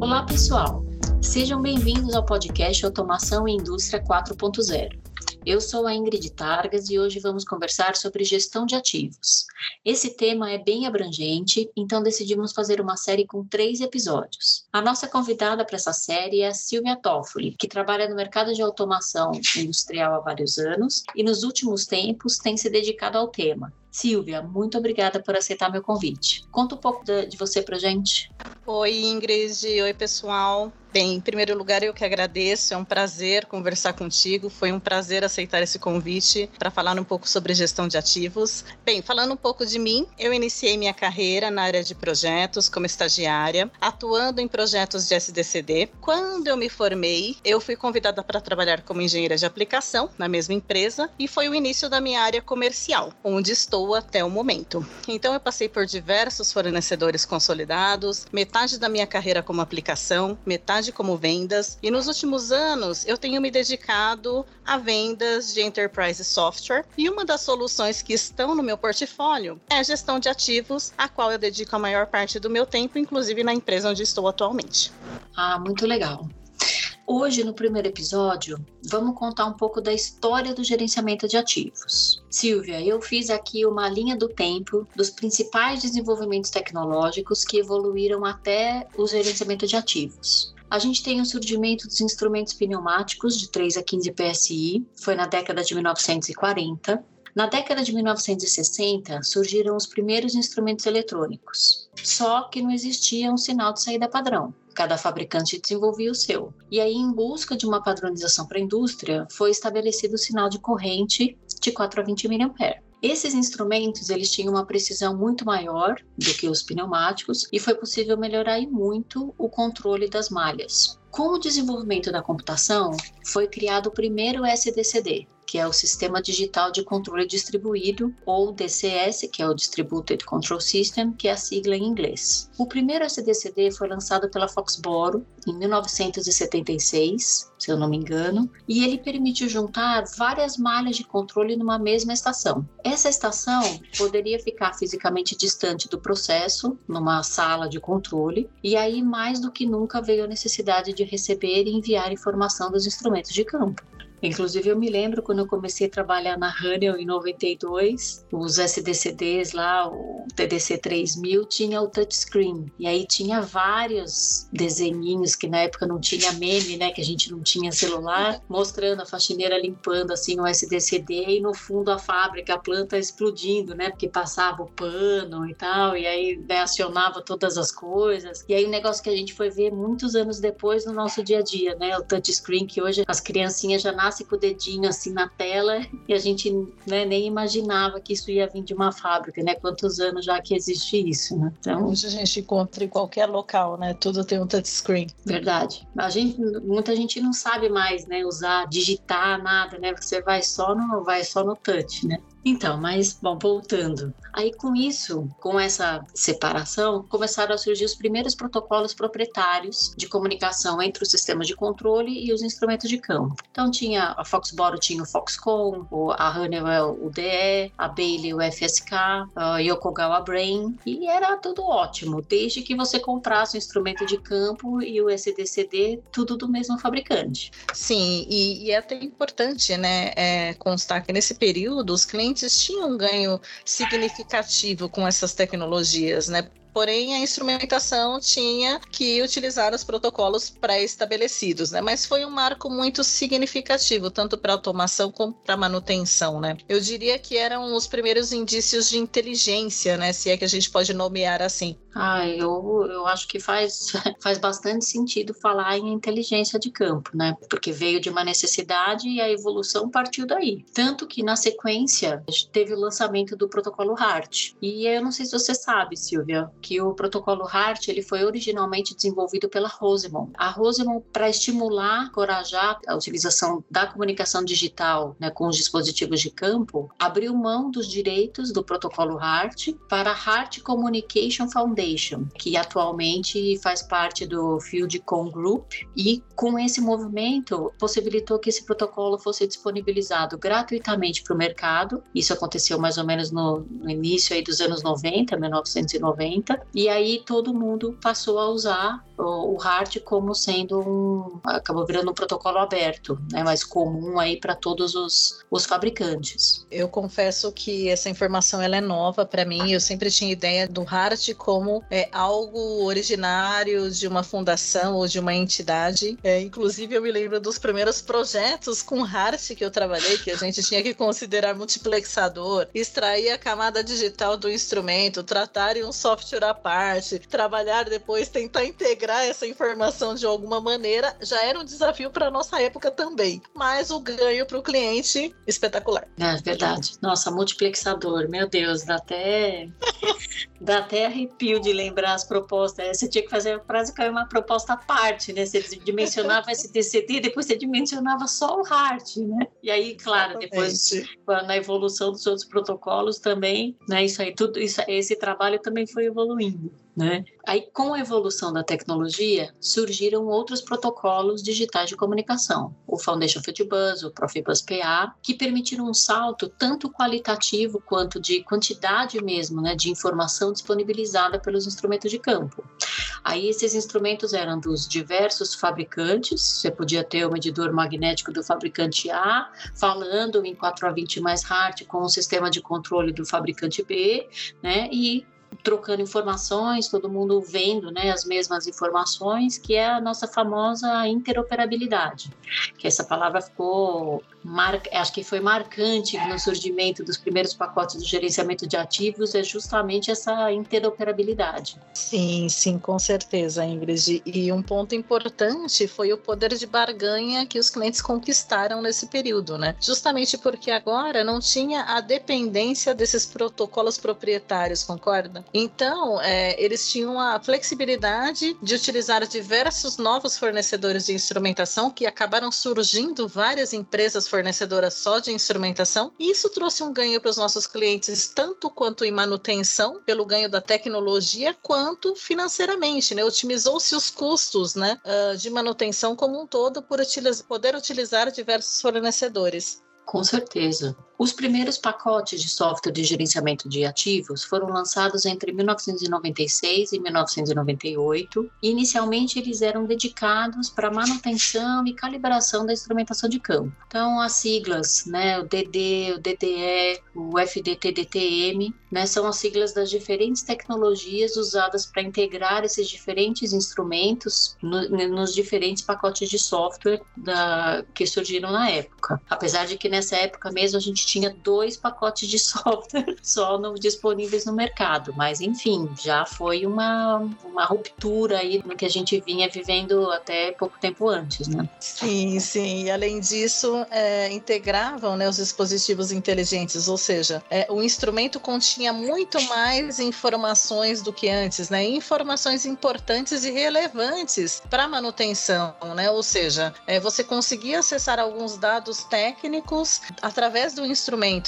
Olá, pessoal. Sejam bem-vindos ao podcast Automação e Indústria 4.0. Eu sou a Ingrid Targas e hoje vamos conversar sobre gestão de ativos. Esse tema é bem abrangente, então decidimos fazer uma série com três episódios. A nossa convidada para essa série é a Silvia Toffoli, que trabalha no mercado de automação industrial há vários anos e nos últimos tempos tem se dedicado ao tema. Silvia, muito obrigada por aceitar meu convite. Conta um pouco de, de você para gente. Oi, Ingrid. Oi, pessoal. Bem, em primeiro lugar, eu que agradeço. É um prazer conversar contigo. Foi um prazer aceitar esse convite para falar um pouco sobre gestão de ativos. Bem, falando um pouco de mim, eu iniciei minha carreira na área de projetos como estagiária, atuando em projetos de SDCD. Quando eu me formei, eu fui convidada para trabalhar como engenheira de aplicação na mesma empresa e foi o início da minha área comercial, onde estou até o momento. Então, eu passei por diversos fornecedores consolidados, metade da minha carreira como aplicação, metade como vendas e nos últimos anos eu tenho me dedicado a vendas de enterprise software e uma das soluções que estão no meu portfólio é a gestão de ativos, a qual eu dedico a maior parte do meu tempo, inclusive na empresa onde estou atualmente. Ah, muito legal. Hoje, no primeiro episódio, vamos contar um pouco da história do gerenciamento de ativos. Silvia, eu fiz aqui uma linha do tempo dos principais desenvolvimentos tecnológicos que evoluíram até o gerenciamento de ativos. A gente tem o surgimento dos instrumentos pneumáticos de 3 a 15 PSI, foi na década de 1940. Na década de 1960, surgiram os primeiros instrumentos eletrônicos, só que não existia um sinal de saída padrão. Cada fabricante desenvolvia o seu. E aí, em busca de uma padronização para a indústria, foi estabelecido o sinal de corrente de 4 a 20 mA. Esses instrumentos eles tinham uma precisão muito maior do que os pneumáticos e foi possível melhorar muito o controle das malhas. Com o desenvolvimento da computação, foi criado o primeiro SDCD, que é o Sistema Digital de Controle Distribuído, ou DCS, que é o Distributed Control System, que é a sigla em inglês. O primeiro SDCD foi lançado pela Foxboro em 1976, se eu não me engano, e ele permitiu juntar várias malhas de controle numa mesma estação. Essa estação poderia ficar fisicamente distante do processo, numa sala de controle, e aí mais do que nunca veio a necessidade de receber e enviar informação dos instrumentos de campo. Inclusive, eu me lembro quando eu comecei a trabalhar na Honeywell em 92, os SDCDs lá, o TDC 3000, tinha o touchscreen. E aí tinha vários desenhinhos que na época não tinha meme, né? Que a gente não tinha celular, mostrando a faxineira limpando assim o SDCD e no fundo a fábrica, a planta explodindo, né? Porque passava o pano e tal, e aí né, acionava todas as coisas. E aí o negócio que a gente foi ver muitos anos depois no nosso dia a dia, né? O touchscreen que hoje as criancinhas já nascem passasse com o dedinho assim na tela e a gente né, nem imaginava que isso ia vir de uma fábrica, né? Quantos anos já que existe isso, né? Então, Hoje a gente encontra em qualquer local, né? Tudo tem um touchscreen. Verdade. A gente, muita gente não sabe mais, né? Usar, digitar, nada, né? Você vai só no, vai só no touch, né? Então, mas, bom, voltando. Aí, com isso, com essa separação, começaram a surgir os primeiros protocolos proprietários de comunicação entre o sistema de controle e os instrumentos de campo. Então, tinha a Foxboro tinha o Foxconn, a Honeywell o DE, a Bailey o FSK, a Yokogawa Brain, e era tudo ótimo, desde que você comprasse o instrumento de campo e o SDCD, tudo do mesmo fabricante. Sim, e, e é até importante, né, é, constar que nesse período os clientes clientes tinham um ganho significativo com essas tecnologias, né? Porém, a instrumentação tinha que utilizar os protocolos pré-estabelecidos, né? Mas foi um marco muito significativo, tanto para automação como para manutenção, né? Eu diria que eram os primeiros indícios de inteligência, né? Se é que a gente pode nomear assim. Ah, eu, eu acho que faz, faz bastante sentido falar em inteligência de campo, né? Porque veio de uma necessidade e a evolução partiu daí. Tanto que, na sequência, teve o lançamento do protocolo HART. E eu não sei se você sabe, Silvia, que o protocolo HART ele foi originalmente desenvolvido pela Rosemont. A Rosemont, para estimular, encorajar a utilização da comunicação digital né, com os dispositivos de campo, abriu mão dos direitos do protocolo HART para a HART Communication Foundation, que atualmente faz parte do Fieldcom Group, e com esse movimento possibilitou que esse protocolo fosse disponibilizado gratuitamente para o mercado. Isso aconteceu mais ou menos no, no início aí dos anos 90, 1990 90, e aí todo mundo passou a usar o, HART como sendo um. acabou virando um protocolo aberto, né, mais comum aí para todos os, os fabricantes. Eu confesso que essa informação ela é nova para mim, eu sempre tinha ideia do HART como é, algo originário de uma fundação ou de uma entidade. É, inclusive, eu me lembro dos primeiros projetos com HART que eu trabalhei, que a gente tinha que considerar multiplexador, extrair a camada digital do instrumento, tratar em um software à parte, trabalhar depois, tentar integrar essa informação de alguma maneira, já era um desafio para nossa época também. Mas o ganho para o cliente, espetacular. É verdade. Nossa, multiplexador, meu Deus, dá até. dá até arrepio de lembrar as propostas. Você tinha que fazer praticamente uma proposta à parte, né? Você dimensionava STCT, depois você dimensionava só o HART, né? E aí, claro, depois na evolução dos outros protocolos também, né? Isso aí, tudo isso, esse trabalho também foi evoluindo. Né? Aí, com a evolução da tecnologia, surgiram outros protocolos digitais de comunicação, o Foundation Fieldbus, o Profibus PA, que permitiram um salto tanto qualitativo quanto de quantidade mesmo, né, de informação disponibilizada pelos instrumentos de campo. Aí, esses instrumentos eram dos diversos fabricantes, você podia ter o medidor magnético do fabricante A, falando em 4 a 20 mais hard com o sistema de controle do fabricante B, né, e trocando informações, todo mundo vendo né, as mesmas informações, que é a nossa famosa interoperabilidade, que essa palavra ficou mar... acho que foi marcante no surgimento dos primeiros pacotes do gerenciamento de ativos é justamente essa interoperabilidade. Sim, sim, com certeza, Ingrid. E um ponto importante foi o poder de barganha que os clientes conquistaram nesse período, né? Justamente porque agora não tinha a dependência desses protocolos proprietários, concorda? Então, é, eles tinham a flexibilidade de utilizar diversos novos fornecedores de instrumentação que acabaram surgindo várias empresas fornecedora só de instrumentação. Isso trouxe um ganho para os nossos clientes, tanto quanto em manutenção, pelo ganho da tecnologia, quanto financeiramente, né? Otimizou-se os custos né, uh, de manutenção como um todo por utilizar, poder utilizar diversos fornecedores. Com certeza. Os primeiros pacotes de software de gerenciamento de ativos foram lançados entre 1996 e 1998. E inicialmente, eles eram dedicados para manutenção e calibração da instrumentação de campo. Então, as siglas, né, o DD, o DDE, o FDTDTM, né, são as siglas das diferentes tecnologias usadas para integrar esses diferentes instrumentos no, nos diferentes pacotes de software da, que surgiram na época. Apesar de que nessa época mesmo a gente tinha dois pacotes de software só no, disponíveis no mercado, mas enfim, já foi uma, uma ruptura aí no que a gente vinha vivendo até pouco tempo antes, né? Sim, sim. E além disso, é, integravam né, os dispositivos inteligentes, ou seja, é, o instrumento continha muito mais informações do que antes, né? Informações importantes e relevantes para manutenção, né? Ou seja, é, você conseguia acessar alguns dados técnicos através do instrumento,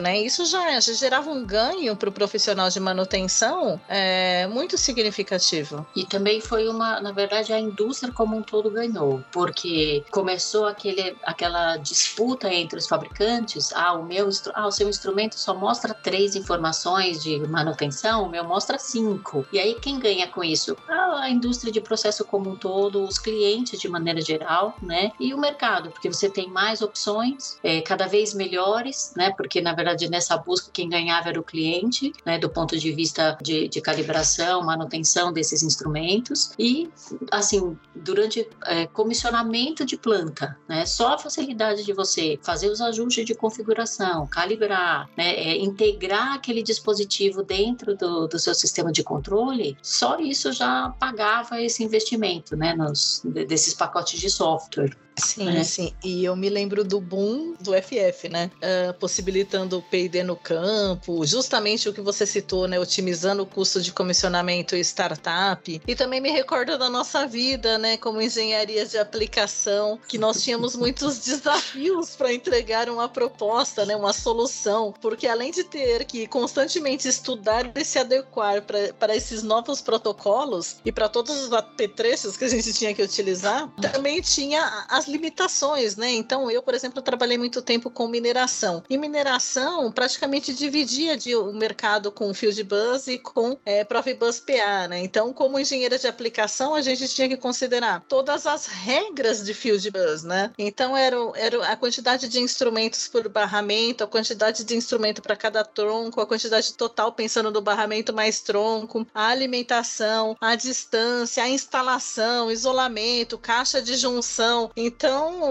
né? Isso já, já gerava um ganho para o profissional de manutenção é, muito significativo. E também foi uma, na verdade, a indústria como um todo ganhou, porque começou aquele, aquela disputa entre os fabricantes. Ah, o meu, ah, o seu instrumento só mostra três informações de manutenção, o meu mostra cinco. E aí quem ganha com isso? Ah, a indústria de processo como um todo, os clientes de maneira geral, né? E o mercado, porque você tem mais opções, é, cada vez melhores, né? Porque na verdade nessa busca quem ganhava era o cliente, né? Do ponto de vista de, de calibração, manutenção desses instrumentos e assim durante é, comissionamento de planta, né? Só a facilidade de você fazer os ajustes de configuração, calibrar, né? É, integrar aquele dispositivo dentro do, do seu sistema de controle, só isso já pagava esse investimento, né? Nos desses pacotes de software. Sim, né? sim. E eu me lembro do boom do FF, né? Uh, possibilitando o P&D no campo, justamente o que você citou, né? Otimizando o custo de comissionamento e startup. E também me recordo da nossa vida, né? Como engenharia de aplicação, que nós tínhamos muitos desafios para entregar uma proposta, né? Uma solução. Porque além de ter que constantemente estudar e se adequar para esses novos protocolos e para todos os apetrechos que a gente tinha que utilizar, também tinha as limitações, né? Então, eu, por exemplo, trabalhei muito tempo com mineração. E mineração praticamente dividia de, o mercado com Field Bus e com é, Profibus PA, né? Então, como engenheira de aplicação, a gente tinha que considerar todas as regras de Field Bus, né? Então, era, era a quantidade de instrumentos por barramento, a quantidade de instrumento para cada tronco, a quantidade total pensando no barramento mais tronco, a alimentação, a distância, a instalação, isolamento, caixa de junção. Então,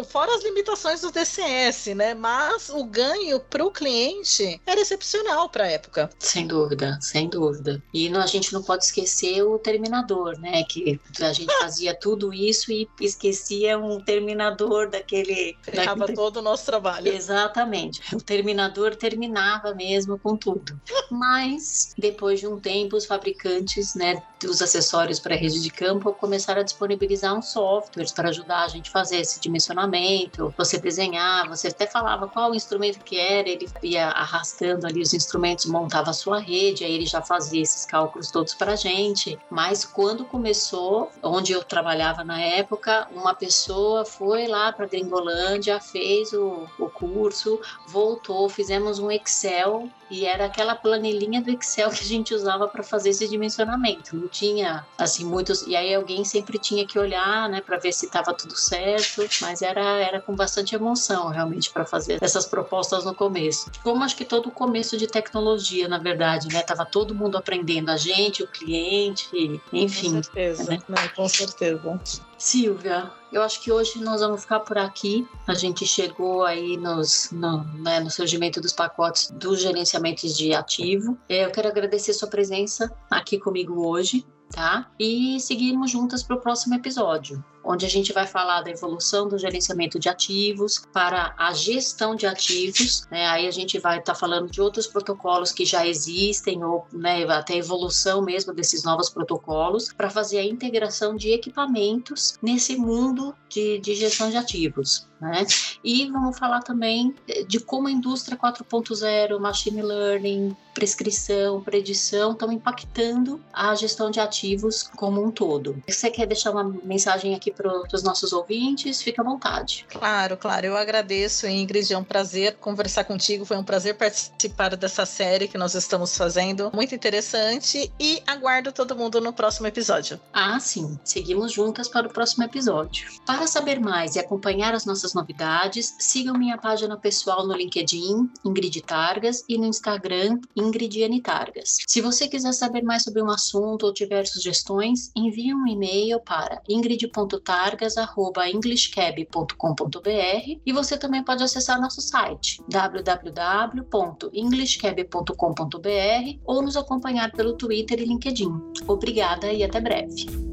fora as limitações do DCS, né? Mas o ganho para o cliente era excepcional para a época. Sem dúvida, sem dúvida. E não, a gente não pode esquecer o terminador, né? Que a gente fazia tudo isso e esquecia um terminador daquele. Daquele... todo o nosso trabalho. Exatamente. O terminador terminava mesmo com tudo. Mas, depois de um tempo, os fabricantes, né, dos acessórios para a rede de campo começaram a disponibilizar uns softwares para ajudar a gente a fazer esse dimensionamento. Você desenhar, você até falava qual instrumento que era, ele ia arrastando ali os instrumentos, montava a sua rede, aí ele já fazia esses cálculos todos para a gente. Mas quando começou, onde eu trabalhava na época, uma pessoa foi lá para Gringolândia, fez o, o curso, voltou, fizemos um Excel e era aquela planilhinha do Excel que a gente usava para fazer esse dimensionamento. Não tinha assim muitos e aí alguém sempre tinha que olhar, né, para ver se estava tudo certo, mas era era com bastante emoção realmente para fazer essas propostas no começo. Como acho que todo começo de tecnologia, na verdade, né, tava todo mundo aprendendo a gente, o cliente, enfim. Com certeza, né? Não, com certeza. Silvia, eu acho que hoje nós vamos ficar por aqui. A gente chegou aí nos, no, né, no surgimento dos pacotes dos gerenciamentos de ativo. É, eu quero agradecer sua presença aqui comigo hoje, tá? E seguimos juntas para o próximo episódio onde a gente vai falar da evolução do gerenciamento de ativos para a gestão de ativos. Né? Aí a gente vai estar tá falando de outros protocolos que já existem, ou né, até evolução mesmo desses novos protocolos, para fazer a integração de equipamentos nesse mundo de, de gestão de ativos. Né? E vamos falar também de como a indústria 4.0, machine learning, prescrição, predição estão impactando a gestão de ativos como um todo. Você quer deixar uma mensagem aqui para os nossos ouvintes, fica à vontade. Claro, claro. Eu agradeço, Ingrid. É um prazer conversar contigo. Foi um prazer participar dessa série que nós estamos fazendo. Muito interessante. E aguardo todo mundo no próximo episódio. Ah, sim. Seguimos juntas para o próximo episódio. Para saber mais e acompanhar as nossas novidades, sigam minha página pessoal no LinkedIn, Ingrid Targas, e no Instagram, Ingrid N. Targas. Se você quiser saber mais sobre um assunto ou tiver sugestões, envie um e-mail para ingrid.targas targas@englishcab.com.br e você também pode acessar nosso site www.englishcab.com.br ou nos acompanhar pelo Twitter e LinkedIn. Obrigada e até breve.